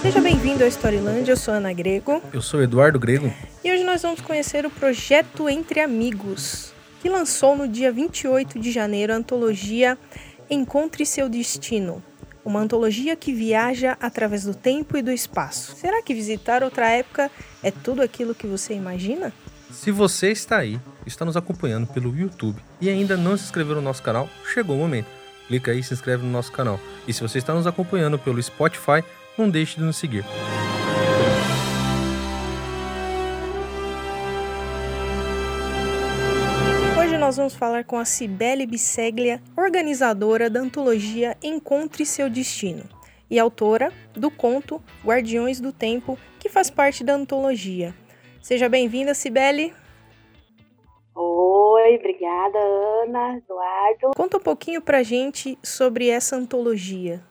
Seja bem-vindo ao Storyland, eu sou Ana Grego. Eu sou Eduardo Grego. E hoje nós vamos conhecer o projeto Entre Amigos, que lançou no dia 28 de janeiro a antologia Encontre Seu Destino. Uma antologia que viaja através do tempo e do espaço. Será que visitar outra época é tudo aquilo que você imagina? Se você está aí, está nos acompanhando pelo YouTube e ainda não se inscreveu no nosso canal, chegou o momento. Clica aí e se inscreve no nosso canal. E se você está nos acompanhando pelo Spotify, não deixe de nos seguir. Hoje nós vamos falar com a Cibele Bisseglia, organizadora da antologia Encontre Seu Destino e autora do conto Guardiões do Tempo, que faz parte da antologia. Seja bem-vinda, Cibele. Oi, obrigada, Ana, Eduardo. Conta um pouquinho pra gente sobre essa antologia.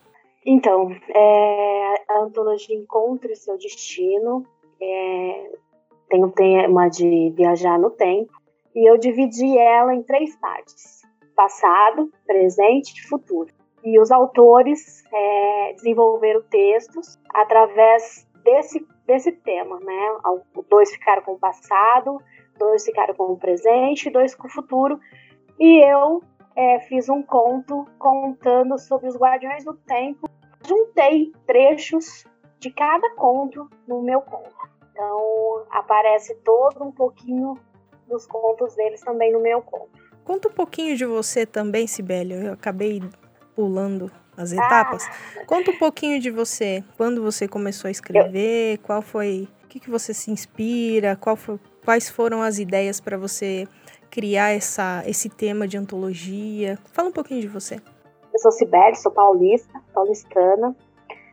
Então, é, a antologia Encontre Seu Destino é, tem o tema de viajar no tempo e eu dividi ela em três partes: passado, presente e futuro. E os autores é, desenvolveram textos através desse, desse tema, né? Dois ficaram com o passado, dois ficaram com o presente, dois com o futuro. E eu é, fiz um conto contando sobre os Guardiões do Tempo. Juntei trechos de cada conto no meu conto. Então aparece todo um pouquinho dos contos deles também no meu conto. Conta um pouquinho de você também, Sibélio. Eu acabei pulando as etapas. Ah. Conta um pouquinho de você. Quando você começou a escrever? Eu... Qual foi? O que, que você se inspira? Qual foi, quais foram as ideias para você criar essa, esse tema de antologia? Fala um pouquinho de você. Eu sou Sibeli, sou paulista, paulistana,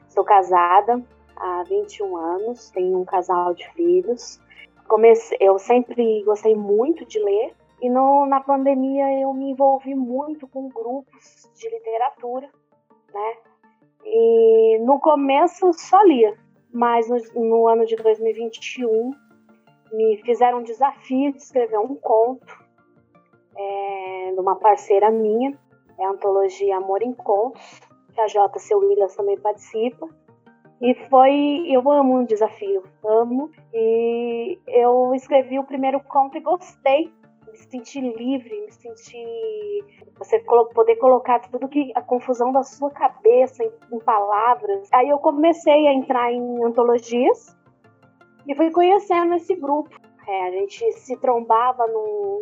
sou casada há 21 anos, tenho um casal de filhos. Comecei, eu sempre gostei muito de ler e no, na pandemia eu me envolvi muito com grupos de literatura, né? E no começo só lia, mas no, no ano de 2021 me fizeram um desafio de escrever um conto é, de uma parceira minha, é a antologia Amor em Contos, que a J.C. Williams também participa. E foi, eu amo um desafio, amo. E eu escrevi o primeiro conto e gostei. Me senti livre, me senti. Você poder colocar tudo que. a confusão da sua cabeça em, em palavras. Aí eu comecei a entrar em antologias e fui conhecendo esse grupo. É, a gente se trombava num,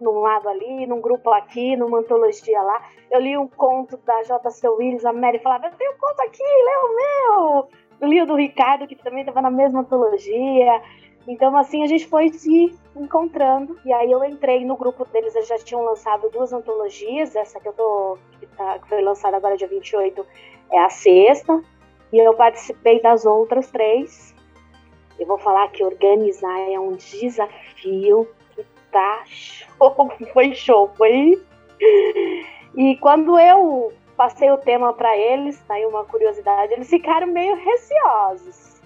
num lado ali, num grupo aqui, numa antologia lá. Eu li um conto da J.C. Willis, a Mary falava, eu tenho um conto aqui, lê o meu! Eu li o do Ricardo, que também estava na mesma antologia. Então, assim, a gente foi se encontrando. E aí eu entrei no grupo deles, eles já tinham lançado duas antologias. Essa que eu tô. que, tá, que foi lançada agora dia 28 é a sexta. E eu participei das outras três. Eu vou falar que organizar é um desafio que tá show, foi show, foi. E quando eu passei o tema para eles, tá aí uma curiosidade, eles ficaram meio receosos.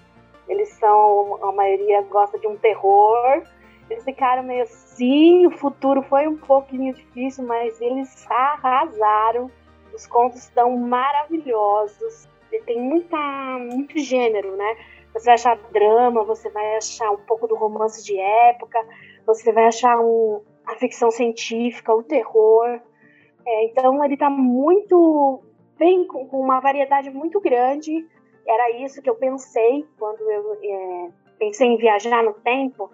Eles são, a maioria gosta de um terror. Eles ficaram meio assim, o futuro foi um pouquinho difícil, mas eles arrasaram. Os contos estão maravilhosos. Tem muita, muito gênero, né? Você vai achar drama, você vai achar um pouco do romance de época, você vai achar um, a ficção científica, o terror. É, então ele está muito bem com, com, uma variedade muito grande. Era isso que eu pensei quando eu é, pensei em viajar no tempo.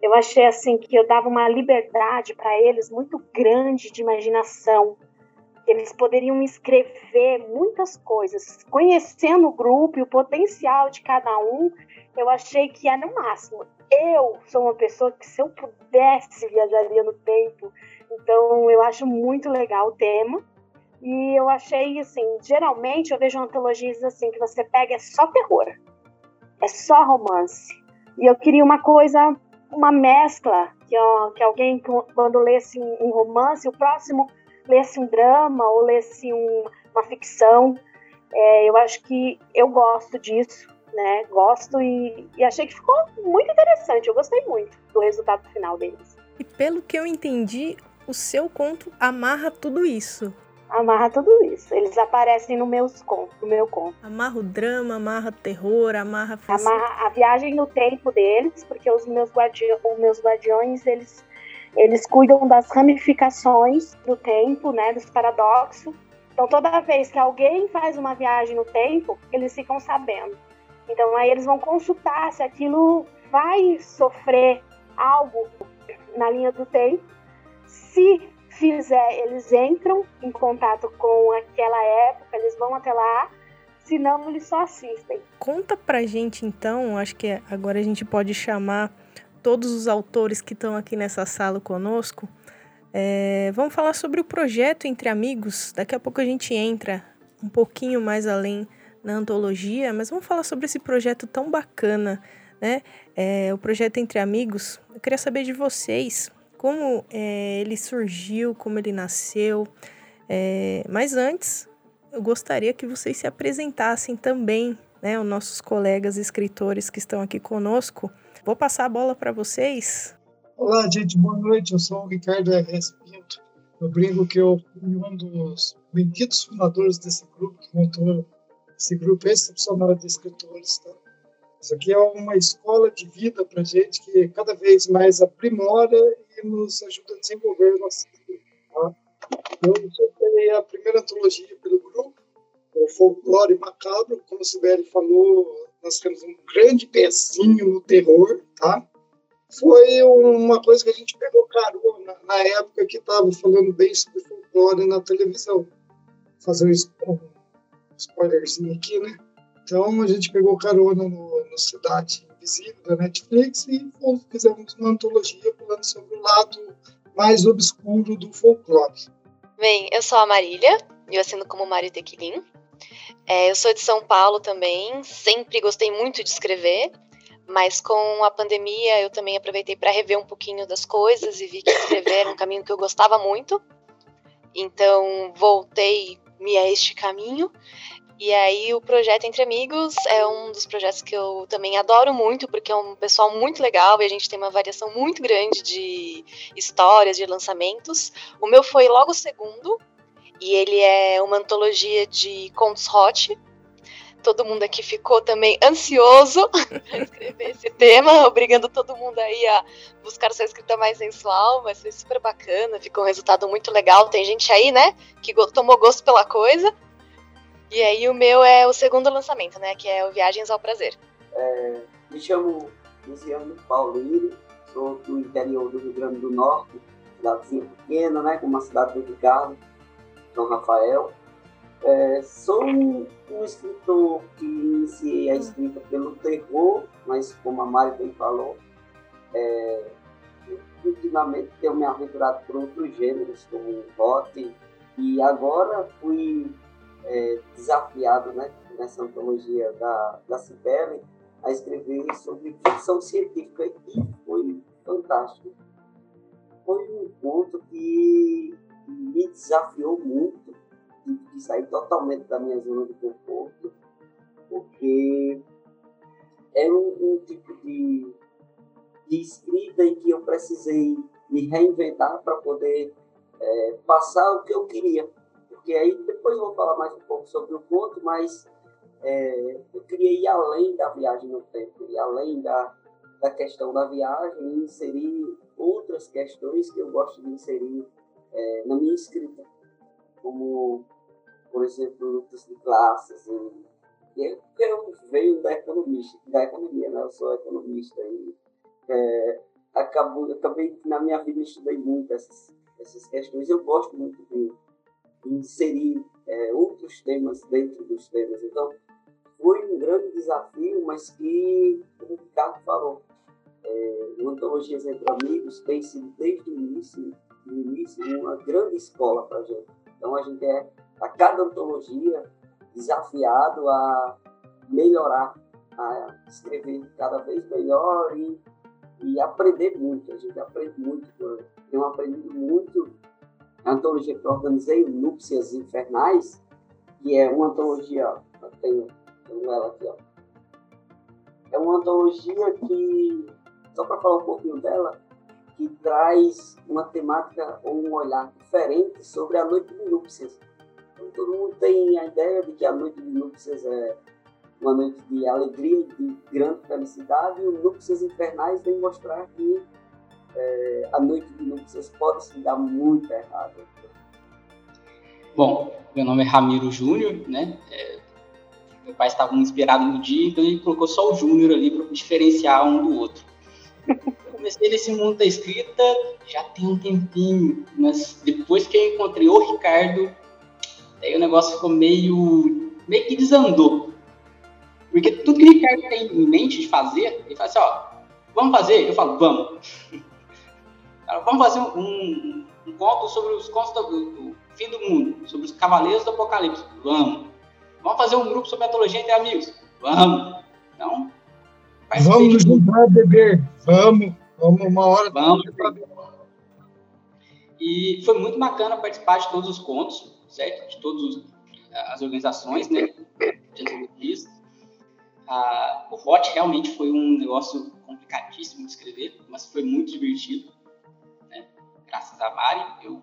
Eu achei assim que eu dava uma liberdade para eles muito grande de imaginação eles poderiam escrever muitas coisas, conhecendo o grupo e o potencial de cada um, eu achei que era no máximo. Eu sou uma pessoa que, se eu pudesse, viajaria no tempo. Então, eu acho muito legal o tema. E eu achei, assim, geralmente eu vejo antologias assim, que você pega é só terror, é só romance. E eu queria uma coisa, uma mescla, que, ó, que alguém, quando lesse um romance, o próximo lesse um drama ou lesse um, uma ficção. É, eu acho que eu gosto disso, né? Gosto e, e achei que ficou muito interessante. Eu gostei muito do resultado final deles. E pelo que eu entendi, o seu conto amarra tudo isso. amarra tudo isso. Eles aparecem no, meus conto, no meu conto. Amarra o drama, amarra terror, amarra... Amarra a viagem no tempo deles, porque os meus, guardi os meus guardiões, eles, eles cuidam das ramificações do tempo, né, dos paradoxos. Então, toda vez que alguém faz uma viagem no tempo, eles ficam sabendo. Então, aí eles vão consultar se aquilo vai sofrer algo na linha do tempo. Se fizer, eles entram em contato com aquela época, eles vão até lá, senão eles só assistem. Conta pra gente então, acho que agora a gente pode chamar todos os autores que estão aqui nessa sala conosco. É, vamos falar sobre o projeto Entre Amigos. Daqui a pouco a gente entra um pouquinho mais além na antologia, mas vamos falar sobre esse projeto tão bacana, né? É, o projeto Entre Amigos. Eu queria saber de vocês como é, ele surgiu, como ele nasceu. É, mas antes, eu gostaria que vocês se apresentassem também, né, os nossos colegas escritores que estão aqui conosco. Vou passar a bola para vocês. Olá, gente, boa noite. Eu sou o Ricardo R.S. Pinto. Eu brinco que eu fui um dos benditos fundadores desse grupo, que montou esse grupo excepcional de escritores. Tá? Isso aqui é uma escola de vida para gente que cada vez mais aprimora e nos ajuda a desenvolver nossa vida. Tá? Eu soltei a primeira antologia pelo grupo, o Folclore Macabro. Como o Sibeli falou, nós temos um grande pezinho no terror, tá? Foi uma coisa que a gente pegou carona na época que estava falando bem sobre folclore na televisão. Fazer um spoilerzinho aqui, né? Então a gente pegou carona no, no Cidade Invisível da Netflix e fizemos uma antologia falando sobre o lado mais obscuro do folclore. Bem, eu sou a Marília, eu assino como Mário Tequilin. É, eu sou de São Paulo também, sempre gostei muito de escrever, mas com a pandemia eu também aproveitei para rever um pouquinho das coisas e vi que escrever era um caminho que eu gostava muito. Então voltei me a este caminho e aí o projeto Entre Amigos é um dos projetos que eu também adoro muito, porque é um pessoal muito legal e a gente tem uma variação muito grande de histórias, de lançamentos. O meu foi logo segundo, e ele é uma antologia de contos hot. Todo mundo aqui ficou também ansioso para escrever esse tema, obrigando todo mundo aí a buscar sua escrita mais sensual, vai ser super bacana, ficou um resultado muito legal. Tem gente aí, né, que tomou gosto pela coisa. E aí o meu é o segundo lançamento, né? Que é o Viagens ao Prazer. É, me chamo Luciano Paulino, sou do interior do Rio Grande do Norte, cidadezinha pequena, né? Como a cidade do Ricardo, Rafael. É, sou um, um, escritor que iniciei a escrita pelo terror, mas como a Mari bem falou, é, ultimamente tenho me aventurado por outros gêneros, como o rock, e agora fui é, desafiado né, nessa antologia da, da Cibele a escrever sobre ficção científica e foi fantástico. Foi um ponto que me desafiou muito, de sair totalmente da minha zona de conforto, porque era um, um tipo de, de escrita em que eu precisei me reinventar para poder é, passar o que eu queria. Porque aí depois eu vou falar mais um pouco sobre o conto, mas é, eu queria ir além da viagem no tempo, ir além da, da questão da viagem e inserir outras questões que eu gosto de inserir é, na minha escrita, como, por exemplo, lutas de classes. E, e eu venho da economia, da economia, né? Eu sou economista e é, acabo, eu também na minha vida estudei muito essas, essas questões. Eu gosto muito de inserir é, outros temas dentro dos temas. Então, foi um grande desafio, mas que, como o Ricardo falou, é, o Antologias Entre Amigos tem sido, desde o início, do início uma grande escola para a gente. Então, a gente é, a cada antologia, desafiado a melhorar, a escrever cada vez melhor e, e aprender muito. A gente aprende muito. Tenho aprendido muito a antologia que eu organizei, Núpcias Infernais, que é uma antologia, ó, tenho, tenho ela aqui, ó. É uma antologia que, só para falar um pouquinho dela, que traz uma temática ou um olhar diferente sobre a noite de núpcias. Então, todo mundo tem a ideia de que a noite de núpcias é uma noite de alegria, de grande felicidade, e o Núpcias Infernais vem mostrar que é, a noite de núpcias pode se dar muito errado. Bom, meu nome é Ramiro Júnior, né? É, meu pai estava inspirado no dia, então ele colocou só o Júnior ali para diferenciar um do outro. Comecei nesse mundo da escrita já tem um tempinho, mas depois que eu encontrei o Ricardo, aí o negócio ficou meio, meio que desandou. Porque tudo que o Ricardo tem em mente de fazer, ele fala assim, ó, vamos fazer? Eu falo, vamos. vamos fazer um, um, um, conto sobre os contos do, do, fim do mundo, sobre os cavaleiros do apocalipse. Vamos. Vamos fazer um grupo sobre antologia entre amigos. Vamos. Então, vamos nos juntar beber. Vamos. Vamos uma hora. Vamos. E foi muito bacana participar de todos os contos, certo? De todas as organizações, né? De. Ah, o VOT realmente foi um negócio complicadíssimo de escrever, mas foi muito divertido. Né? Graças a Mari, eu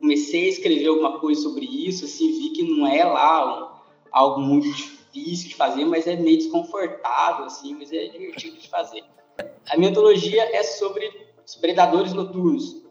comecei a escrever alguma coisa sobre isso, assim, vi que não é lá algo muito difícil de fazer, mas é meio desconfortável, assim, mas é divertido de fazer. A minha antologia é sobre os predadores noturnos.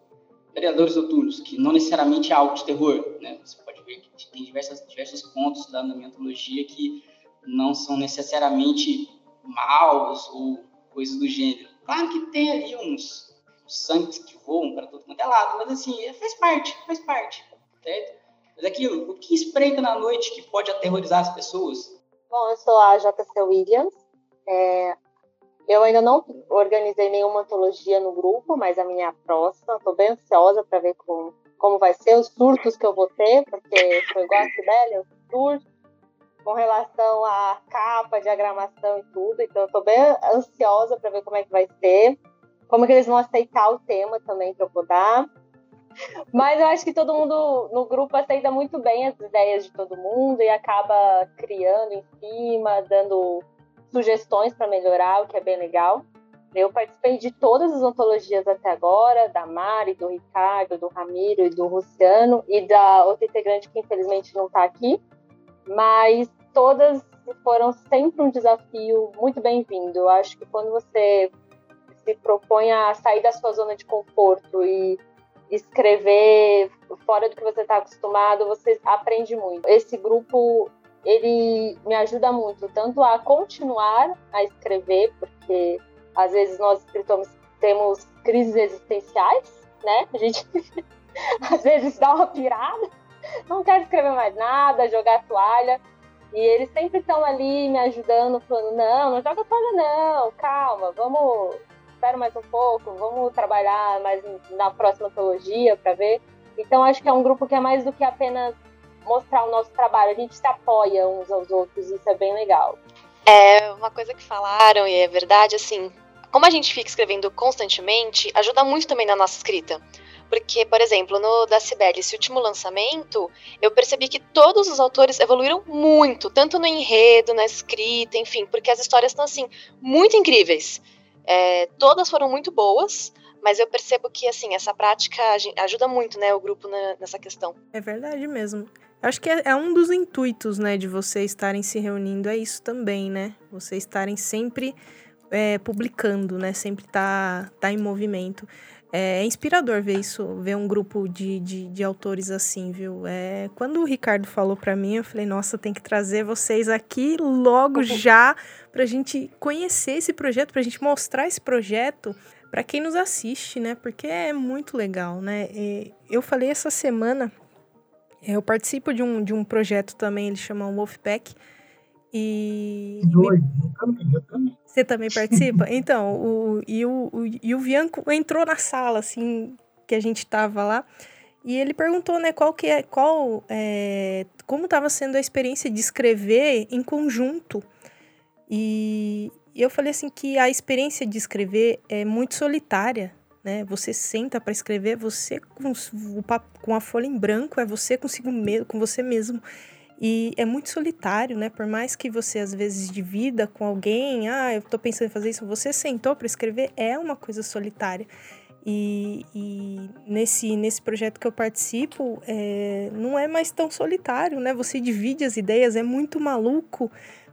Predadores noturnos, que não necessariamente é algo de terror, né? Você pode ver que tem diversas, diversos pontos lá na minha antologia que não são necessariamente maus ou coisas do gênero. Claro que tem ali uns, sangues que voam para todo quanto é lado, mas assim, é, faz parte, faz parte, certo? Mas aquilo, o que espreita na noite que pode aterrorizar as pessoas? Bom, eu sou a JC Williams. É, eu ainda não organizei nenhuma antologia no grupo, mas a minha próxima, estou bem ansiosa para ver como, como vai ser, os surtos que eu vou ter, porque foi igual a Sibélia, os surtos, com relação à capa, diagramação e tudo. Então, estou bem ansiosa para ver como é que vai ser, como que eles vão aceitar o tema também que eu vou dar. Mas eu acho que todo mundo no grupo aceita muito bem as ideias de todo mundo e acaba criando em cima, dando sugestões para melhorar, o que é bem legal. Eu participei de todas as antologias até agora, da Mari, do Ricardo, do Ramiro e do Luciano, e da outra integrante que infelizmente não está aqui, mas todas foram sempre um desafio muito bem-vindo. Eu acho que quando você se propõe a sair da sua zona de conforto e escrever fora do que você está acostumado, você aprende muito. Esse grupo ele me ajuda muito, tanto a continuar a escrever, porque às vezes nós escritores temos crises existenciais, né? A gente às vezes dá uma pirada não quero escrever mais nada, jogar toalha. E eles sempre estão ali me ajudando, falando: não, não joga toalha, não, calma, vamos, espera mais um pouco, vamos trabalhar mais na próxima antologia para ver. Então, acho que é um grupo que é mais do que apenas mostrar o nosso trabalho, a gente se apoia uns aos outros, isso é bem legal. É uma coisa que falaram, e é verdade, assim, como a gente fica escrevendo constantemente, ajuda muito também na nossa escrita. Porque, por exemplo, no da Cibele, esse último lançamento, eu percebi que todos os autores evoluíram muito, tanto no enredo, na escrita, enfim, porque as histórias estão, assim, muito incríveis. É, todas foram muito boas, mas eu percebo que, assim, essa prática ajuda muito, né, o grupo na, nessa questão. É verdade mesmo. Acho que é, é, um dos intuitos, né, de vocês estarem se reunindo, é isso também, né? Vocês estarem sempre é, publicando, né? Sempre tá, tá em movimento. É, é inspirador ver isso, ver um grupo de, de, de autores assim, viu? É, quando o Ricardo falou para mim, eu falei, nossa, tem que trazer vocês aqui logo já pra gente conhecer esse projeto, pra gente mostrar esse projeto para quem nos assiste, né? Porque é muito legal, né? E eu falei essa semana, eu participo de um, de um projeto também, ele chama Wolfpack, e. Doido, eu também, eu também. Você também participa? então, o, e, o, o, e o Bianco entrou na sala, assim, que a gente tava lá. E ele perguntou, né, qual que é, qual, é, como estava sendo a experiência de escrever em conjunto. E, e eu falei assim que a experiência de escrever é muito solitária, né? Você senta para escrever, você com, o, com a folha em branco, é você consigo mesmo, com você mesmo. E é muito solitário, né? Por mais que você às vezes divida com alguém, ah, eu tô pensando em fazer isso, você sentou para escrever, é uma coisa solitária. E, e, nesse, nesse projeto que eu participo, é, não é mais tão solitário, né? Você divide as ideias, é muito maluco.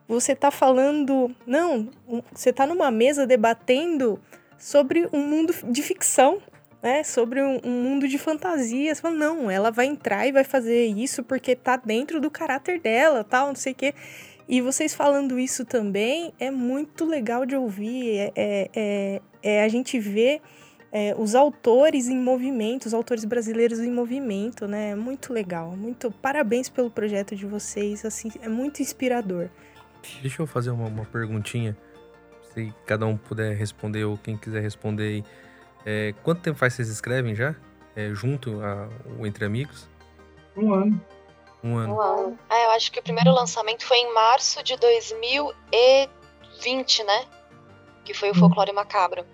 Você tá falando. Não, você tá numa mesa debatendo sobre um mundo de ficção, né? Sobre um, um mundo de fantasia. Você fala, não, ela vai entrar e vai fazer isso porque tá dentro do caráter dela, tal, não sei o quê. E vocês falando isso também é muito legal de ouvir. É, é, é, é a gente vê é, os autores em movimento, os autores brasileiros em movimento, né? É muito legal. Muito parabéns pelo projeto de vocês. Assim, é muito inspirador. Deixa eu fazer uma, uma perguntinha. Se cada um puder responder ou quem quiser responder aí. É, quanto tempo faz vocês escrevem já? É, junto a, o Entre Amigos? Um ano. Um ano. Um ano. Ah, eu acho que o primeiro lançamento foi em março de 2020, né? Que foi o Folclore Macabro.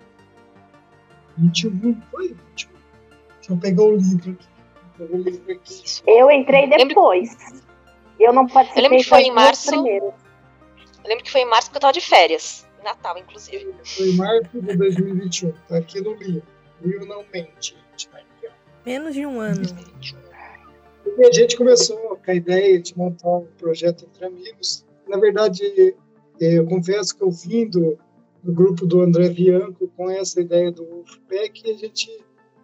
21, foi? 21. Deixa eu pegar o livro aqui. Eu, o livro aqui. eu entrei depois. Eu não participei Eu lembro que foi em março. Primeiro. Eu lembro que foi em março porque eu tava de férias. Natal, inclusive. Foi em março de 2021. Tá aqui no livro. O livro não mente. Tá aqui, Menos de um ano. E a gente começou com a ideia de montar um projeto entre amigos. Na verdade, eu confesso que eu vim do, do grupo do André Bianco com essa ideia do Wolfpack, a gente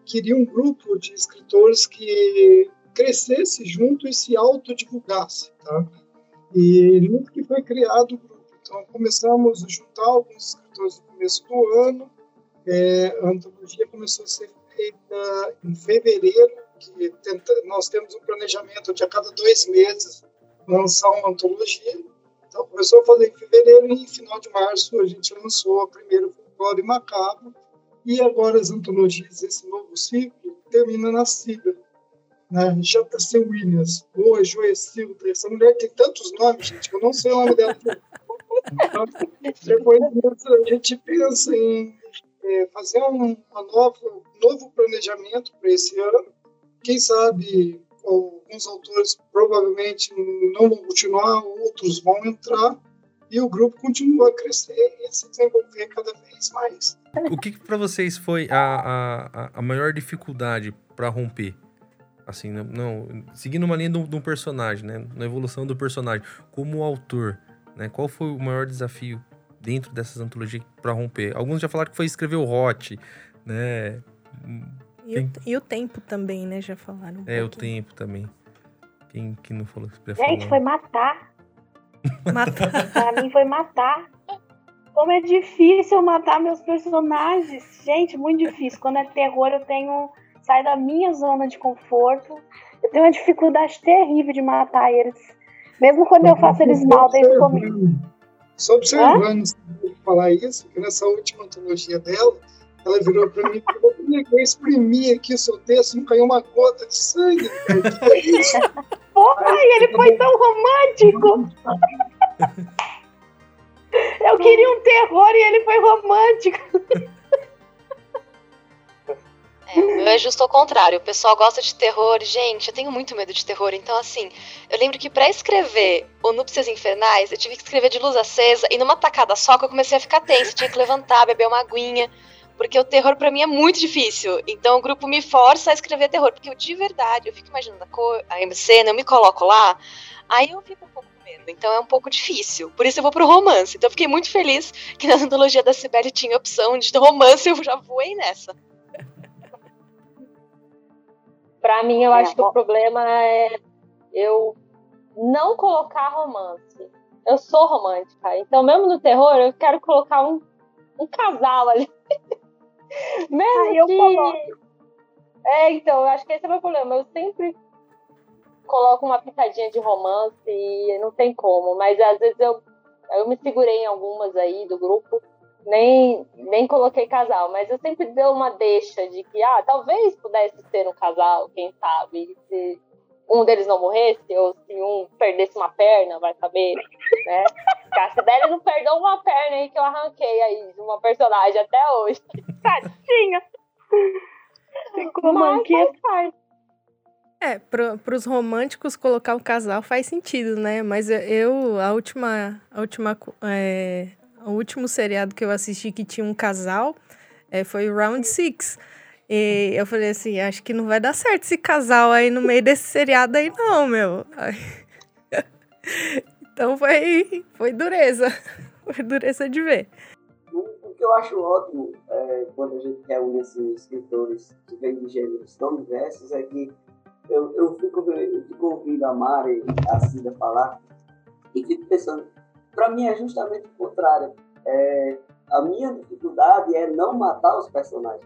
queria um grupo de escritores que crescesse junto e se autodivulgasse, tá? E nunca que foi criado o grupo. Então começamos a juntar alguns escritores no começo do ano. É, a antologia começou a ser feita em fevereiro, que tenta, nós temos um planejamento de a cada dois meses lançar uma antologia. Então, começou a fazer em fevereiro e final de março a gente lançou a primeira Folclore Macabro. E agora as antologias, esse novo ciclo, termina na Cida. Né? J.C. Williams, Boa Joecilda. Essa mulher tem tantos nomes, gente, eu não sei o nome dela. Então, depois disso, a gente pensa em é, fazer um uma novo, novo planejamento para esse ano. Quem sabe alguns autores provavelmente não vão continuar, outros vão entrar e o grupo continua a crescer e se desenvolver cada vez mais. O que, que para vocês foi a, a, a maior dificuldade para romper? Assim, não, não, seguindo uma linha de um, de um, personagem, né? Na evolução do personagem, como autor, né? Qual foi o maior desafio dentro dessas antologias para romper? Alguns já falaram que foi escrever o Hot, né? E, o, e o, tempo também, né? Já falaram. Um é, pouquinho. o tempo também. Quem que não falou? Gente, foi matar. matar. pra mim foi matar. Como é difícil matar meus personagens. Gente, muito difícil. Quando é terror, eu tenho. Sai da minha zona de conforto. Eu tenho uma dificuldade terrível de matar eles. Mesmo quando eu faço eles mal dentro comigo. Só observando falar isso, que nessa última antologia dela, ela virou para mim e falou: eu exprimi aqui o seu texto, não caiu uma gota de sangue. Que é isso? Porra, ele foi tão romântico! Eu queria um terror e ele foi romântico. É, o é justo ao contrário. O pessoal gosta de terror. Gente, eu tenho muito medo de terror. Então, assim, eu lembro que para escrever o Núpcias Infernais, eu tive que escrever de luz acesa e numa tacada só que eu comecei a ficar tensa. Tinha que levantar, beber uma aguinha porque o terror para mim é muito difícil. Então o grupo me força a escrever terror, porque eu de verdade, eu fico imaginando a, cor, a cena, eu me coloco lá, aí eu fico um pouco com medo. Então é um pouco difícil. Por isso eu vou pro romance. Então eu fiquei muito feliz que na antologia da Sibeli tinha opção de romance, eu já voei nessa. Para mim, eu acho que o problema é eu não colocar romance. Eu sou romântica. Então, mesmo no terror, eu quero colocar um, um casal ali. Mesmo eu que... Coloco. É, então, eu acho que esse é o meu problema. Eu sempre coloco uma pitadinha de romance e não tem como. Mas às vezes eu, eu me segurei em algumas aí do grupo. Nem, nem coloquei casal, mas eu sempre dei uma deixa de que, ah, talvez pudesse ser um casal, quem sabe, se um deles não morresse, ou se um perdesse uma perna, vai saber, né? A Cidélia não perdeu uma perna aí que eu arranquei aí de uma personagem até hoje. Tadinha! Ficou manquinha. É, para os românticos colocar o casal faz sentido, né? Mas eu, a última, a última, é, o último seriado que eu assisti que tinha um casal é, foi Round Six. E eu falei assim, acho que não vai dar certo esse casal aí no meio desse seriado aí não, meu. Então foi, foi dureza. Foi dureza de ver. O que eu acho ótimo é, quando a gente reúne assim, escritores que vêm de gêneros tão diversos é que eu, eu, fico, eu fico ouvindo a Mari a Cida falar e fico pensando, para mim é justamente o contrário. É, a minha dificuldade é não matar os personagens.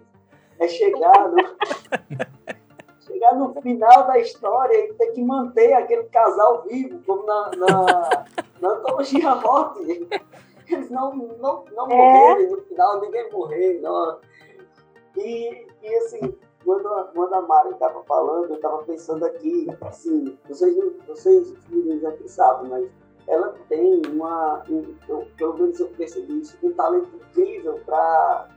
É chegar no, chegar no final da história e ter que manter aquele casal vivo, como na, na, na antologia Morte. Eles não, não, não é. morreram no final, ninguém morreu. Não. E, e assim, quando a, quando a Mari estava falando, eu estava pensando aqui, assim, vocês, vocês aqui sabem, mas ela tem uma, um, pelo menos eu percebi isso, um talento incrível para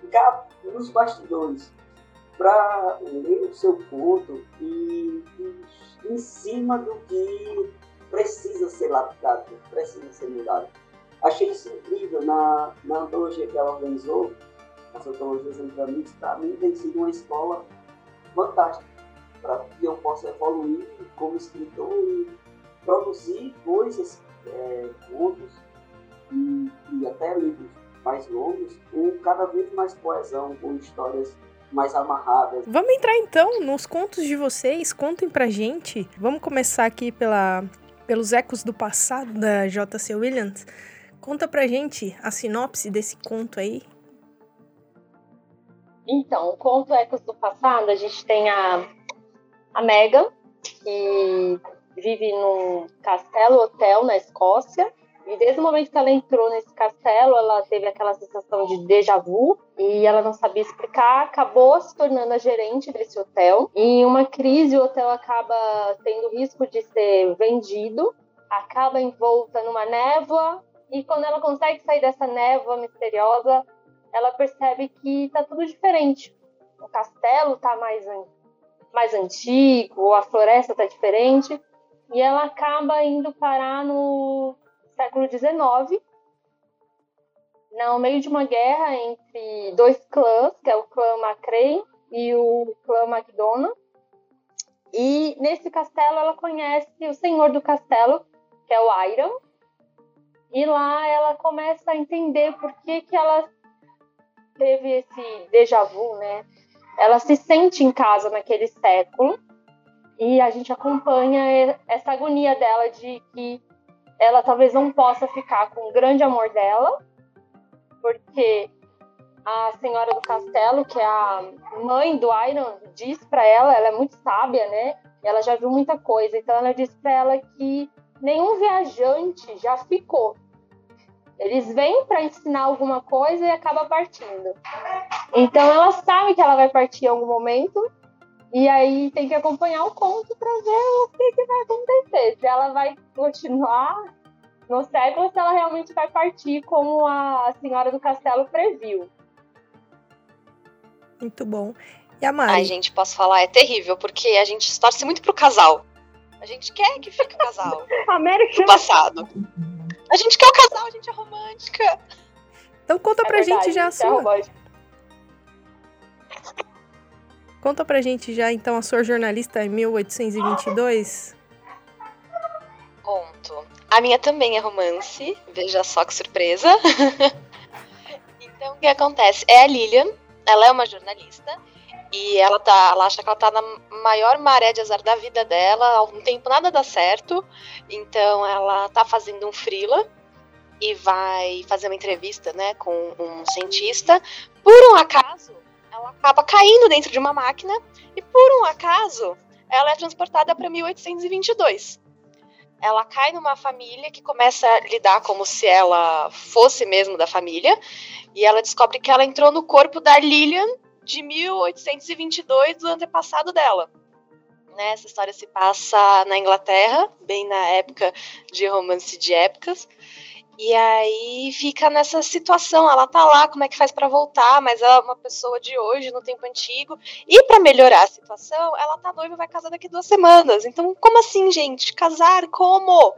ficar nos bastidores, para ler o seu conto e, e, em cima do que precisa ser lapidado, precisa ser mudado. Achei isso incrível na, na antologia que ela organizou, as antologias entre amigos, para mim tem sido uma escola fantástica, para que eu possa evoluir como escritor e produzir coisas, é, contos e, e, até livros mais longos, com cada vez mais coesão, com histórias mais amarradas. Vamos entrar então nos contos de vocês, contem pra gente. Vamos começar aqui pela, pelos ecos do passado da J.C. Williams. Conta pra gente a sinopse desse conto aí. Então, o conto Ecos do Passado, a gente tem a, a Megan, que vive num castelo hotel na Escócia. E desde o momento que ela entrou nesse castelo, ela teve aquela sensação de déjà vu e ela não sabia explicar, acabou se tornando a gerente desse hotel. E em uma crise, o hotel acaba tendo risco de ser vendido, acaba envolta numa névoa e quando ela consegue sair dessa névoa misteriosa, ela percebe que está tudo diferente. O castelo está mais mais antigo, a floresta está diferente e ela acaba indo parar no século XIX, no meio de uma guerra entre dois clãs, que é o clã Macrae e o clã MacDonald. E nesse castelo ela conhece o senhor do castelo, que é o Iron. E lá ela começa a entender por que, que ela teve esse déjà vu, né? Ela se sente em casa naquele século e a gente acompanha essa agonia dela de que ela talvez não possa ficar com o grande amor dela, porque a senhora do castelo, que é a mãe do Iron, diz para ela, ela é muito sábia, né? Ela já viu muita coisa, então ela diz para ela que nenhum viajante já ficou. Eles vêm para ensinar alguma coisa e acaba partindo. Então ela sabe que ela vai partir em algum momento e aí tem que acompanhar o conto para ver o que, que, vai acontecer. Se ela vai continuar no século ou se ela realmente vai partir como a senhora do castelo previu. Muito bom. E a Mari? Ai, gente, posso falar? É terrível, porque a gente torce muito pro casal. A gente quer que fique o casal. América. Do passado. A gente quer o casal, a gente é romântica. Então conta é pra verdade, gente já a é sua. É Conta pra gente já, então, a sua jornalista em 1822. Conto. A minha também é romance, veja só que surpresa. então, o que acontece? É a Lilian, ela é uma jornalista, e ela tá, ela acha que ela tá na maior maré de azar da vida dela, há um tempo nada dá certo, então ela tá fazendo um freela e vai fazer uma entrevista, né, com um cientista. Por um acaso, ela acaba caindo dentro de uma máquina e, por um acaso, ela é transportada para 1822. Ela cai numa família que começa a lidar como se ela fosse mesmo da família, e ela descobre que ela entrou no corpo da Lillian de 1822, do antepassado dela. Né, essa história se passa na Inglaterra, bem na época de romance de épocas. E aí fica nessa situação, ela tá lá, como é que faz para voltar, mas ela é uma pessoa de hoje, no tempo antigo. E para melhorar a situação, ela tá noiva e vai casar daqui duas semanas. Então, como assim, gente? Casar como?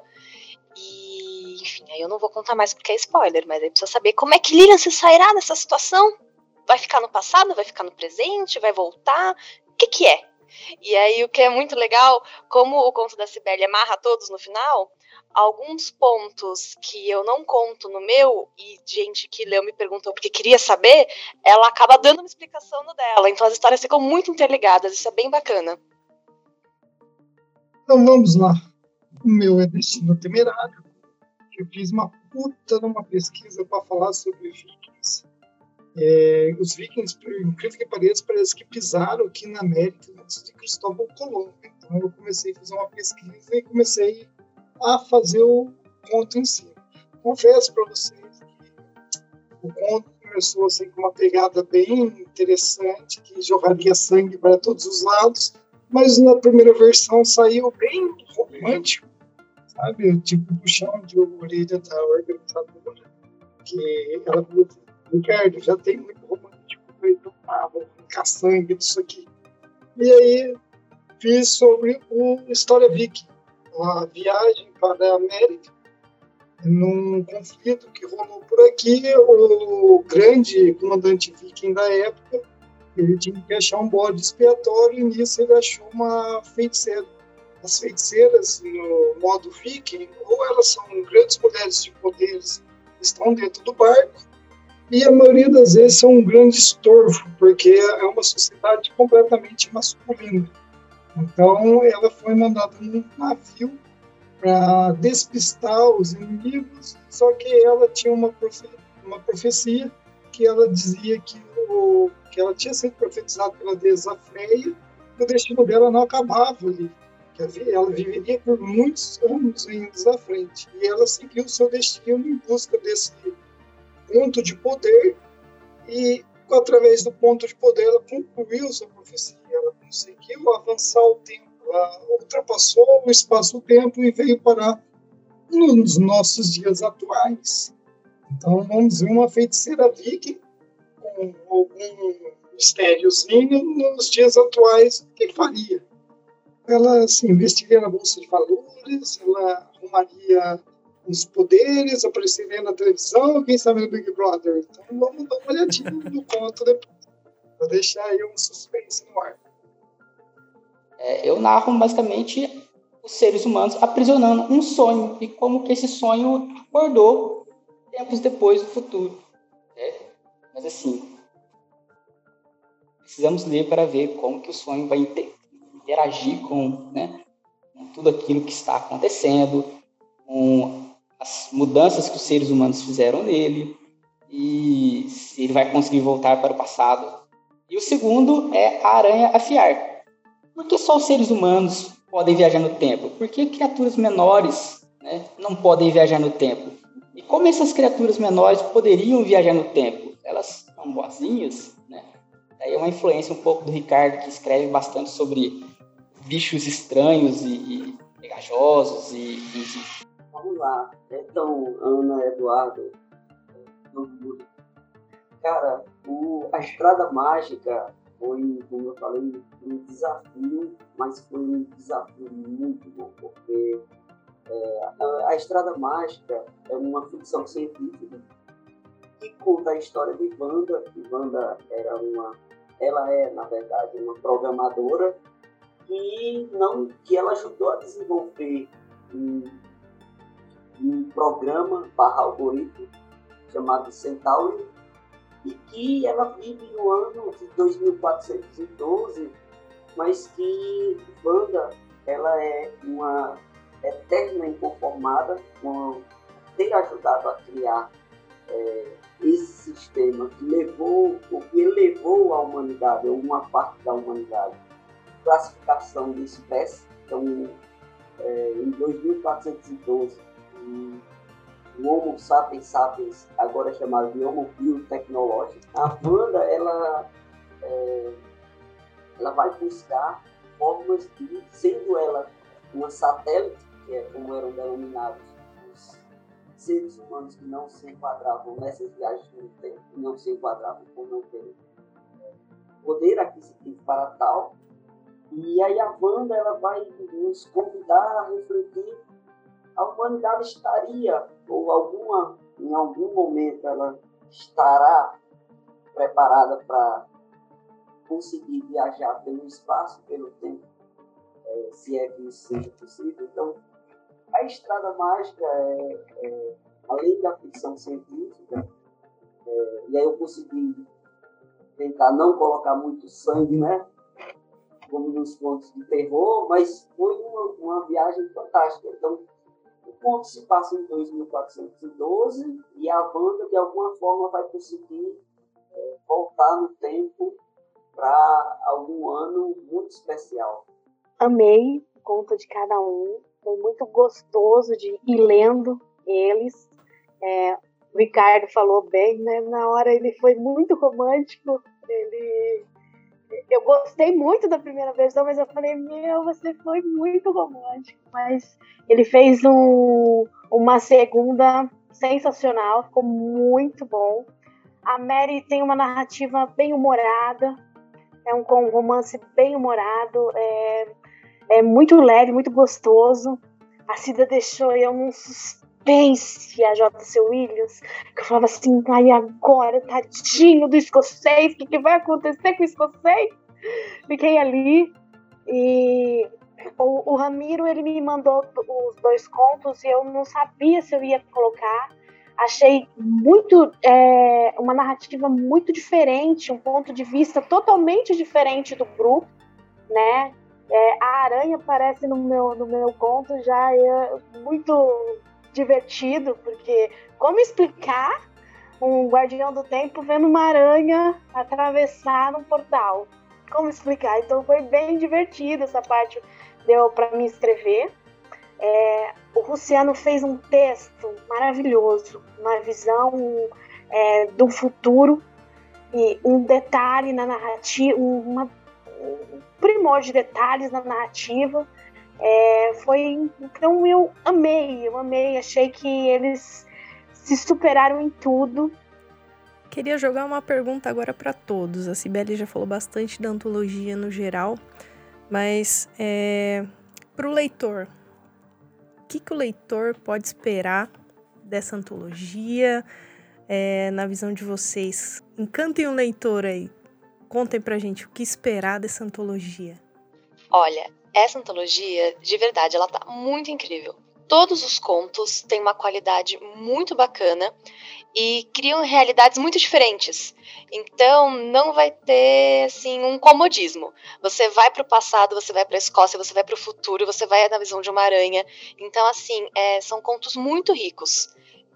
E, enfim, aí eu não vou contar mais porque é spoiler, mas aí precisa saber como é que Lilian se sairá dessa situação. vai ficar no passado, vai ficar no presente, vai voltar? O que, que é? E aí, o que é muito legal, como o conto da Cibele amarra todos no final, alguns pontos que eu não conto no meu, e gente que leu me perguntou porque queria saber, ela acaba dando uma explicação no dela. Então as histórias ficam muito interligadas, isso é bem bacana. Então vamos lá. O meu é Destino Temerário. Eu fiz uma puta numa pesquisa para falar sobre. É, os vikings, por incrível que pareça, parece que pisaram aqui na América antes de Cristóvão Colombo. Então eu comecei a fazer uma pesquisa e comecei a fazer o conto em si. Confesso para vocês que o conto começou assim com uma pegada bem interessante, que jogaria sangue para todos os lados, mas na primeira versão saiu bem romântico, sabe? Tipo, puxão de orelha da organizadora, que ela Ricardo, já tem muito romântico, então ah, vou ficar sangue disso aqui. E aí fiz sobre o História Viking, uma viagem para a América, num conflito que rolou por aqui, o grande comandante viking da época, ele tinha que achar um bode expiatório e nisso ele achou uma feiticeira. As feiticeiras, no modo viking, ou elas são grandes mulheres de poderes, estão dentro do barco, e a maioria das vezes são um grande estorvo, porque é uma sociedade completamente masculina. Então, ela foi mandada num navio para despistar os inimigos, só que ela tinha uma, uma profecia que ela dizia que, o, que ela tinha sido profetizada pela deusa Freia, que o destino dela não acabava ali, ela viveria por muitos anos ainda à frente. E ela seguiu o seu destino em busca desse ponto de poder e através do ponto de poder, ela concluiu sua profecia, ela conseguiu avançar o tempo, ela ultrapassou o espaço-tempo e veio parar nos nossos dias atuais. Então, vamos ver uma feiticeira viking com algum mistériozinho nos dias atuais, o que faria? Ela se investiria na Bolsa de Valores, ela arrumaria os poderes, apareceria na televisão, quem sabe no Big Brother. Então vamos dar uma olhadinha no conto depois. Vou deixar aí um suspense no ar. É, eu narro basicamente os seres humanos aprisionando um sonho e como que esse sonho acordou tempos depois do futuro. Né? Mas assim, precisamos ler para ver como que o sonho vai interagir com, né, com tudo aquilo que está acontecendo, com as mudanças que os seres humanos fizeram nele e se ele vai conseguir voltar para o passado. E o segundo é a aranha afiar. Por que só os seres humanos podem viajar no tempo? Por que criaturas menores né, não podem viajar no tempo? E como essas criaturas menores poderiam viajar no tempo? Elas são boazinhas, né? Daí é uma influência um pouco do Ricardo, que escreve bastante sobre bichos estranhos e, e pegajosos e, e vamos lá. Então, Ana, Eduardo, todo mundo. Cara, o, a Estrada Mágica foi, como eu falei, um desafio, mas foi um desafio muito bom, porque é, a, a, Estrada Mágica é uma ficção científica que conta a história de Wanda. E Wanda era uma, ela é, na verdade, uma programadora que, não, que ela ajudou a desenvolver um, um programa barra algoritmo chamado Centauri e que ela vive no ano de 2412, mas que Wanda ela é uma eterna inconformada com ter ajudado a criar é, esse sistema que levou, o que levou a humanidade, ou uma parte da humanidade, classificação de espécie. Então, é, em 2412, o Homo sapiens sapiens, agora é chamado de Homo biotecnológico. A Wanda, ela, é, ela vai buscar formas de, sendo ela uma satélite, que é como eram denominados os seres humanos que não se enquadravam nessas viagens no tempo, não se enquadravam por não ter poder aquisitivo para tal. E aí a Wanda ela vai nos convidar a refletir a humanidade estaria, ou alguma, em algum momento ela estará preparada para conseguir viajar pelo espaço, pelo tempo, é, se é que isso seja possível. Então, a Estrada Mágica, é, é além da ficção científica, é, e aí eu consegui tentar não colocar muito sangue, né? Como nos contos de terror, mas foi uma, uma viagem fantástica. Então, o conto se passa em 2412 e a Wanda, de alguma forma, vai conseguir é, voltar no tempo para algum ano muito especial. Amei o conto de cada um. Foi muito gostoso de ir lendo eles. É, o Ricardo falou bem, né? Na hora ele foi muito romântico. Ele eu gostei muito da primeira versão, mas eu falei, meu, você foi muito romântico. Mas ele fez um, uma segunda sensacional, ficou muito bom. A Mary tem uma narrativa bem humorada, é um, um romance bem humorado, é, é muito leve, muito gostoso. A Cida deixou eu num suspense, a J.C. Williams, que eu falava assim, ai agora, tadinho do escocês, o que, que vai acontecer com o escocês? Fiquei ali e o, o Ramiro ele me mandou os dois contos e eu não sabia se eu ia colocar achei muito é, uma narrativa muito diferente, um ponto de vista totalmente diferente do grupo, né? É, a aranha aparece no meu no meu conto já é muito divertido porque como explicar um guardião do tempo vendo uma aranha atravessar um portal? Como explicar? Então foi bem divertido essa parte deu para me escrever. É, o Luciano fez um texto maravilhoso, uma visão é, do futuro e um detalhe na narrativa, uma, um primor de detalhes na narrativa. É, foi então eu amei, eu amei, achei que eles se superaram em tudo. Queria jogar uma pergunta agora para todos. A Cibele já falou bastante da antologia no geral, mas é, para o leitor, que, que o leitor pode esperar dessa antologia, é, na visão de vocês? Encantem o leitor aí. Contem pra gente o que esperar dessa antologia. Olha, essa antologia, de verdade, ela tá muito incrível. Todos os contos têm uma qualidade muito bacana e criam realidades muito diferentes. Então, não vai ter assim um comodismo. Você vai para o passado, você vai para a Escócia, você vai para o futuro, você vai na visão de uma aranha. Então, assim, é, são contos muito ricos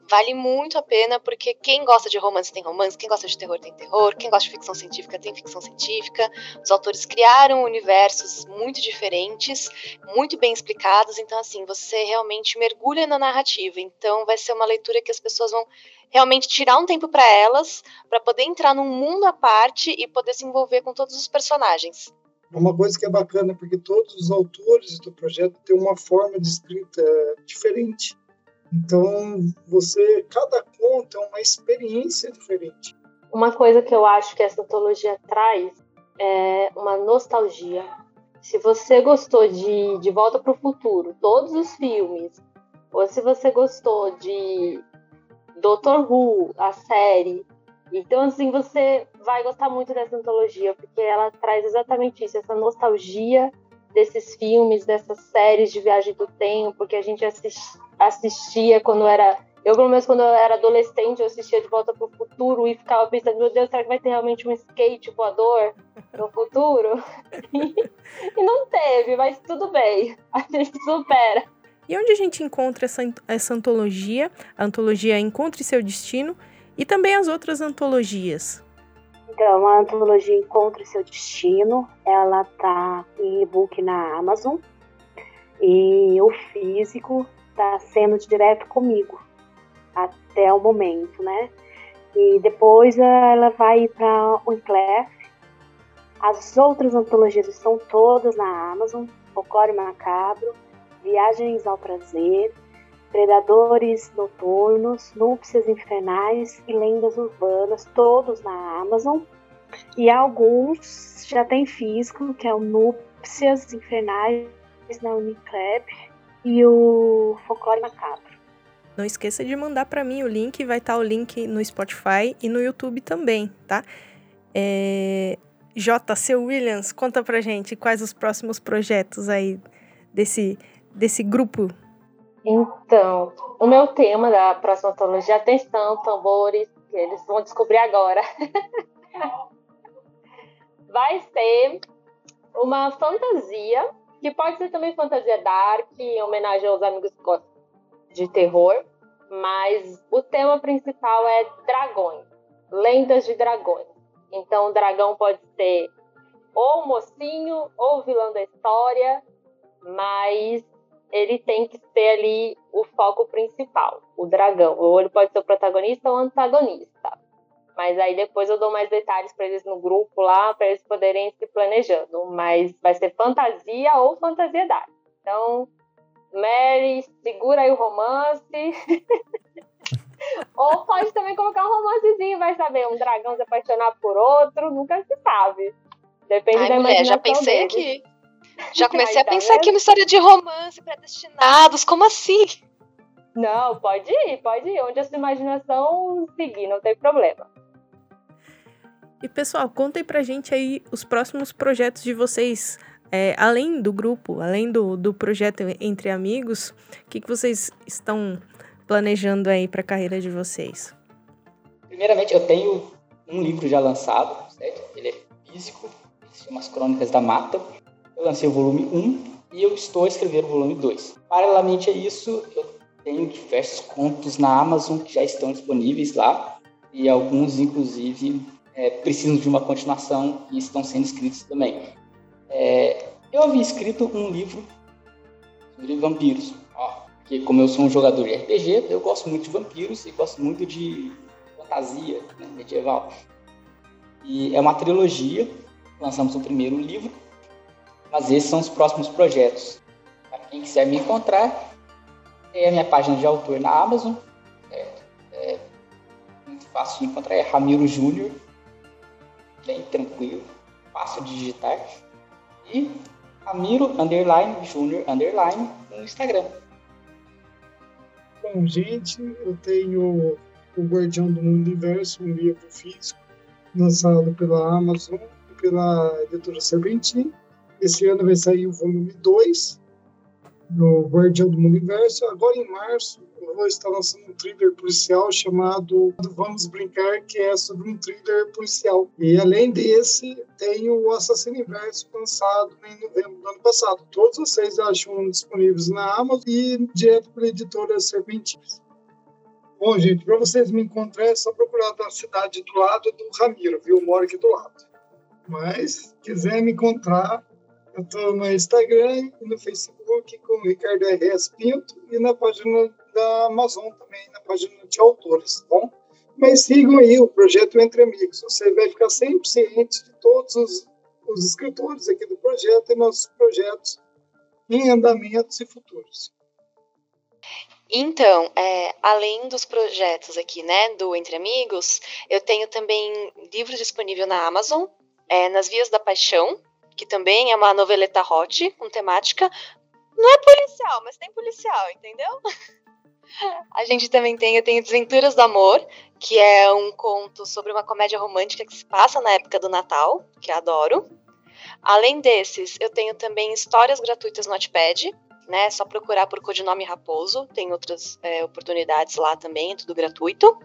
vale muito a pena, porque quem gosta de romance tem romance, quem gosta de terror tem terror, quem gosta de ficção científica tem ficção científica. Os autores criaram universos muito diferentes, muito bem explicados, então assim, você realmente mergulha na narrativa. Então vai ser uma leitura que as pessoas vão realmente tirar um tempo para elas, para poder entrar num mundo à parte e poder se envolver com todos os personagens. Uma coisa que é bacana, porque todos os autores do projeto têm uma forma de escrita diferente. Então, você, cada conto é uma experiência diferente. Uma coisa que eu acho que essa antologia traz é uma nostalgia. Se você gostou de De Volta para o Futuro, todos os filmes, ou se você gostou de Doctor Who, a série, então assim você vai gostar muito dessa antologia, porque ela traz exatamente isso, essa nostalgia desses filmes, dessas séries de viagem do tempo que a gente assiste, assistia quando era. Eu, pelo menos, quando eu era adolescente, eu assistia De Volta para o Futuro e ficava pensando: meu Deus, será que vai ter realmente um skate voador no futuro? e, não teve, mas tudo bem, a gente supera. E onde a gente encontra essa, essa antologia? A antologia Encontre Seu Destino e também as outras antologias. Então, a antologia Encontre Seu Destino, ela tá em e-book na Amazon. E o físico está sendo direto comigo até o momento, né? E depois ela vai para o Unclef. As outras antologias estão todas na Amazon: Folclore Macabro, Viagens ao Prazer, Predadores Noturnos, Núpcias Infernais e Lendas Urbanas, todos na Amazon. E alguns já tem físico, que é o Núpcias Infernais na Unicleb e o Folclore Macabro. Não esqueça de mandar para mim o link, vai estar tá o link no Spotify e no YouTube também, tá? É... JC Williams, conta pra gente quais os próximos projetos aí desse, desse grupo. Então, o meu tema da próxima antologia, atenção, tambores, que eles vão descobrir agora. vai ser uma fantasia, que pode ser também fantasia dark, em homenagem aos amigos que gostam de terror, mas o tema principal é dragões, lendas de dragões. Então, o dragão pode ser ou mocinho ou vilão da história, mas ele tem que ter ali o foco principal, o dragão. Ou ele pode ser o protagonista ou o antagonista. Mas aí depois eu dou mais detalhes para eles no grupo lá, para eles poderem se planejando. Mas vai ser fantasia ou fantasia dark. Então, Mary, segura aí o romance. ou pode também colocar um romancezinho, vai saber, um dragão se apaixonar por outro, nunca se sabe. Depende Ai, da mulher, já pensei deles. aqui. Já comecei Ai, a tá pensar vendo? aqui numa história de romance, predestinados, como assim? Não, pode ir, pode ir. Onde a sua imaginação seguir, não tem problema. E pessoal, contem pra gente aí os próximos projetos de vocês, é, além do grupo, além do, do projeto Entre Amigos, o que, que vocês estão planejando aí pra carreira de vocês? Primeiramente, eu tenho um livro já lançado, certo? Ele é físico, se chama As Crônicas da Mata. Eu lancei o volume 1 e eu estou a escrever o volume 2. Paralelamente a isso, eu tenho diversos contos na Amazon que já estão disponíveis lá e alguns, inclusive, é, precisam de uma continuação e estão sendo escritos também. É, eu havia escrito um livro sobre vampiros, ó, porque como eu sou um jogador de RPG, eu gosto muito de vampiros e gosto muito de fantasia né, medieval. E é uma trilogia, lançamos o primeiro livro, mas esses são os próximos projetos. Para quem quiser me encontrar, tem a minha página de autor na Amazon, certo? É muito fácil de encontrar, é Ramiro Júnior, bem tranquilo, fácil de digitar. E Ramiro, underline, Júnior, underline, no Instagram. Bom, gente, eu tenho O Guardião do Universo, um livro físico, lançado pela Amazon e pela editora Serpentin. Esse ano vai sair o volume 2 do Guardião do Universo. Agora, em março, estar lançando um thriller policial chamado Vamos Brincar, que é sobre um thriller policial. E, além desse, tem o Assassino Inverso, lançado em novembro do ano passado. Todos vocês acham disponíveis na Amazon e direto pela editora Serpentins. Bom, gente, para vocês me encontrarem, é só procurar da cidade do lado do Ramiro, viu? Eu moro aqui do lado. Mas, se quiser me encontrar, eu estou no Instagram e no Facebook com Ricardo R.S. Pinto e na página da Amazon também, na página de autores, tá bom? Mas sigam aí o projeto Entre Amigos. Você vai ficar sempre ciente de todos os, os escritores aqui do projeto e nossos projetos em andamentos e futuros. Então, é, além dos projetos aqui, né, do Entre Amigos, eu tenho também livro disponível na Amazon, é, Nas Vias da Paixão, que também é uma noveleta hot, com temática. Não é policial, mas tem policial, entendeu? A gente também tem, eu tenho Desventuras do Amor, que é um conto sobre uma comédia romântica que se passa na época do Natal, que eu adoro. Além desses, eu tenho também histórias gratuitas no Notepad, né? É só procurar por codinome Raposo, tem outras é, oportunidades lá também, é tudo gratuito.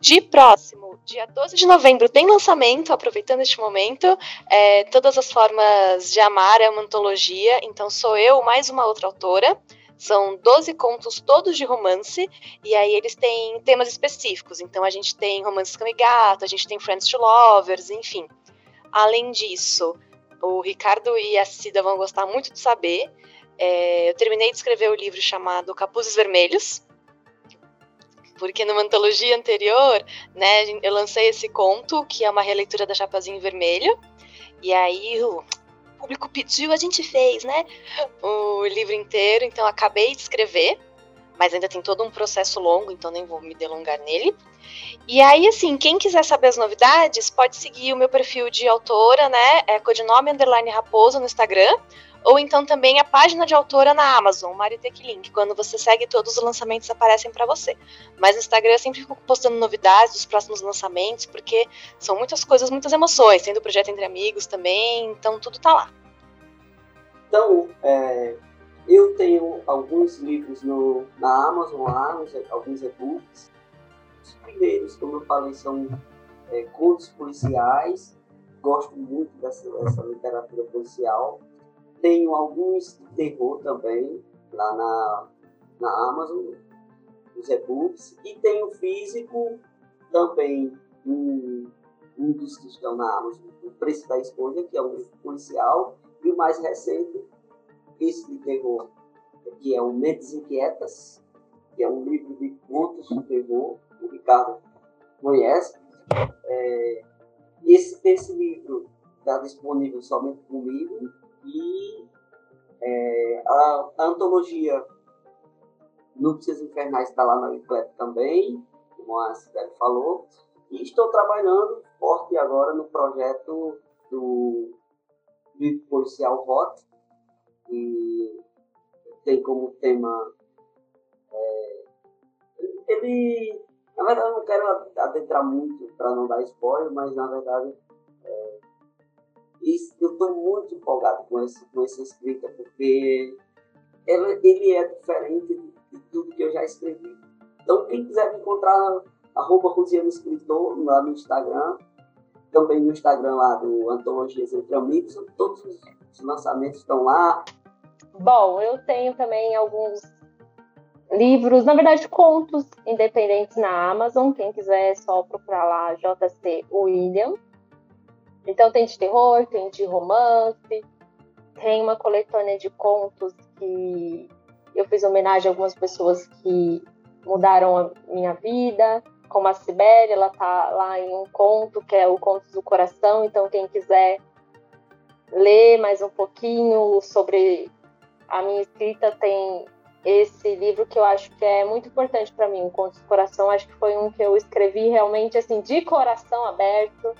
De próximo, dia 12 de novembro, tem lançamento, aproveitando este momento. É, Todas as Formas de Amar é uma antologia, então sou eu mais uma outra autora. São 12 contos todos de romance, e aí eles têm temas específicos. Então a gente tem romances cão e gato, a gente tem Friends to Lovers, enfim. Além disso, o Ricardo e a Cida vão gostar muito de saber. É, eu terminei de escrever o livro chamado Capuzes Vermelhos, porque numa antologia anterior, né, eu lancei esse conto, que é uma releitura da Chapazinho Vermelho, e aí o público pediu, a gente fez, né, o livro inteiro, então acabei de escrever, mas ainda tem todo um processo longo, então nem vou me delongar nele. E aí, assim, quem quiser saber as novidades, pode seguir o meu perfil de autora, né? É codinome underline raposa no Instagram, ou então também a página de autora na Amazon, Maritech Link. Quando você segue, todos os lançamentos aparecem para você. Mas no Instagram eu sempre fico postando novidades dos próximos lançamentos, porque são muitas coisas, muitas emoções. Tem do projeto Entre Amigos também, então tudo tá lá. Então, é, eu tenho alguns livros no, na Amazon lá, alguns e-books. Os primeiros, como eu falei, são é, contos policiais. Gosto muito dessa, dessa literatura policial tenho alguns terror também, lá na, na Amazon, os e-books. E tenho físico também, um, um dos que estão na Amazon, O Preço da Escolha, que é um livro policial. E o mais recente, esse de terror, que é o Mentes Inquietas, que é um livro de contos de terror, o Ricardo conhece. É, esse, esse livro está disponível somente comigo e é, a, a, antologia Núpcias Infernais está lá na Wiclep também, como a Sibeli falou. E estou trabalhando forte agora no projeto do livro policial Hot, que tem como tema. É, ele. Na verdade, eu não quero adentrar muito para não dar spoiler, mas na verdade é, eu estou muito empolgado com, esse, com essa escrita, porque ele, ele é diferente de, tudo que eu já escrevi. Então, quem quiser me encontrar, arroba Rosiano Escritor, lá no Instagram, também no Instagram lá do Antologias Entre Amigos, todos os, os lançamentos estão lá. Bom, eu tenho também alguns livros, na verdade, contos independentes na Amazon. Quem quiser é só procurar lá JC William. Então tem de terror, tem de romance, tem uma coletânea de contos que eu fiz homenagem a algumas pessoas que mudaram a minha vida, como a Sibeli, ela tá lá em um conto que é o Contos do Coração, então quem quiser ler mais um pouquinho sobre a minha escrita tem esse livro que eu acho que é muito importante para mim, o Contos do Coração, acho que foi um que eu escrevi realmente assim de coração aberto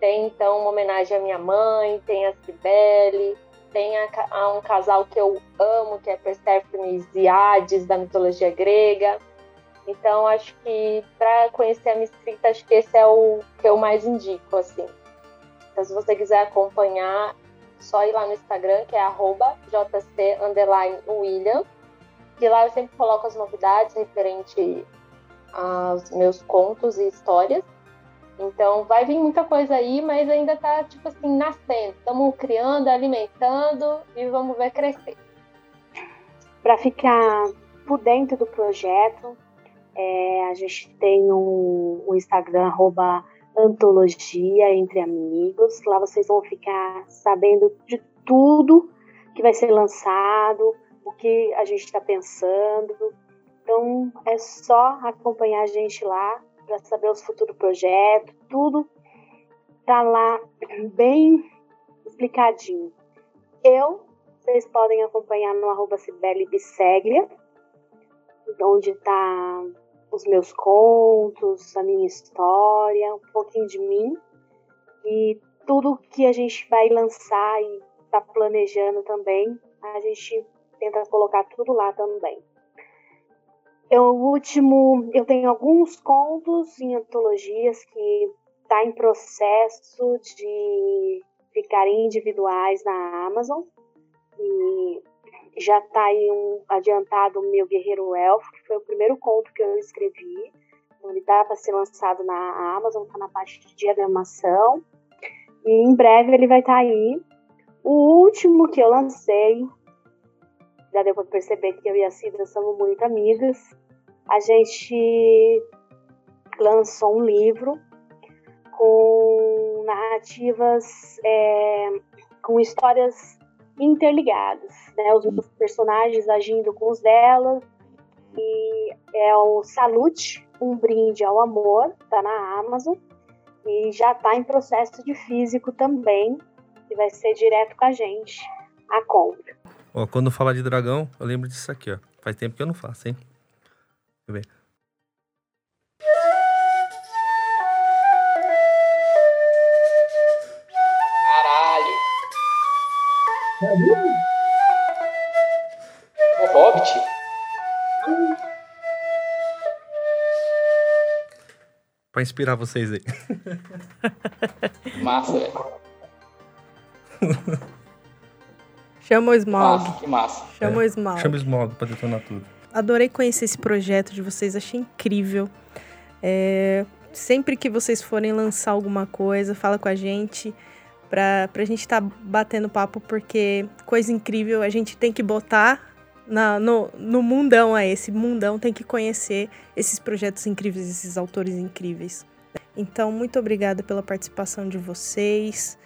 tem então uma homenagem à minha mãe, tem a Cibele, tem a, a um casal que eu amo, que é Perséfone e Hades, da mitologia grega. Então, acho que para conhecer a minha escrita, acho que esse é o que eu mais indico, assim. Então, se você quiser acompanhar, só ir lá no Instagram, que é jc_william. E lá eu sempre coloco as novidades referente aos meus contos e histórias. Então vai vir muita coisa aí, mas ainda tá tipo assim nascendo. Estamos criando, alimentando e vamos ver crescer. Para ficar por dentro do projeto, é, a gente tem um, um Instagram arroba antologia entre amigos. Lá vocês vão ficar sabendo de tudo que vai ser lançado, o que a gente está pensando. Então é só acompanhar a gente lá para saber os futuros projetos, tudo tá lá bem explicadinho. Eu, vocês podem acompanhar no arroba Bisseglia, onde tá os meus contos, a minha história, um pouquinho de mim e tudo que a gente vai lançar e tá planejando também, a gente tenta colocar tudo lá também. Eu, o último, eu tenho alguns contos em antologias que está em processo de ficarem individuais na Amazon. E já está aí um adiantado meu Guerreiro Elfo, que foi o primeiro conto que eu escrevi. Então, ele está para ser lançado na Amazon, está na parte de diagramação. E em breve ele vai estar tá aí. O último que eu lancei já deu para perceber que eu e a Cida somos muito amigas. A gente lançou um livro com narrativas, é, com histórias interligadas, né? Os meus personagens agindo com os dela. E é o Salute, um brinde ao amor, tá na Amazon. E já tá em processo de físico também, que vai ser direto com a gente a compra. Ó, quando falar de dragão, eu lembro disso aqui, ó. Faz tempo que eu não faço, hein? eu ver. Caralho. O Hobbit. Pra inspirar vocês aí. Massa, velho. Chama o Smaug. Massa, que massa. Chama É, o Smaug. Chama o Smog pra detonar tudo. Adorei conhecer esse projeto de vocês, achei incrível. É, sempre que vocês forem lançar alguma coisa, fala com a gente pra, pra gente estar batendo papo, porque coisa incrível a gente tem que botar na- no, no mundão aí. Esse mundão tem que conhecer esses projetos incríveis, esses autores incríveis. Então, muito obrigada pela participação de vocês.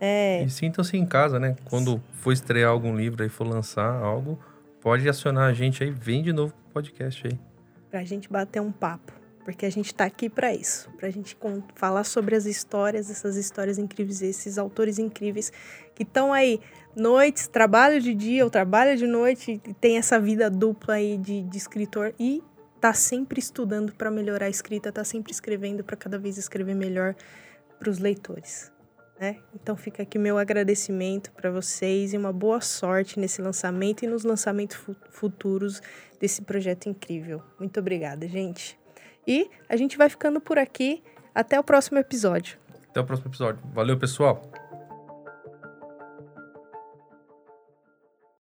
É, E sintam-se em casa, né? Quando for estrear algum livro aí, for lançar algo, pode acionar a gente aí, vem de novo pro podcast aí. pra gente bater um papo. Porque a gente tá aqui pra isso, pra gente falar sobre as histórias, essas histórias incríveis, esses autores incríveis que estão aí noites, trabalho de dia ou trabalho de noite, e tem essa vida dupla aí de, de escritor e tá sempre estudando pra melhorar a escrita, tá sempre escrevendo pra cada vez escrever melhor pros leitores. Né? Então fica aqui meu agradecimento pra vocês e uma boa sorte nesse lançamento e nos lançamentos fu- futuros desse projeto incrível. Muito obrigada, gente. E a gente vai ficando por aqui. Até o próximo episódio. Até o próximo episódio. Valeu, pessoal!